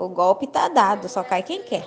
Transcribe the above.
O golpe tá dado, só cai quem quer.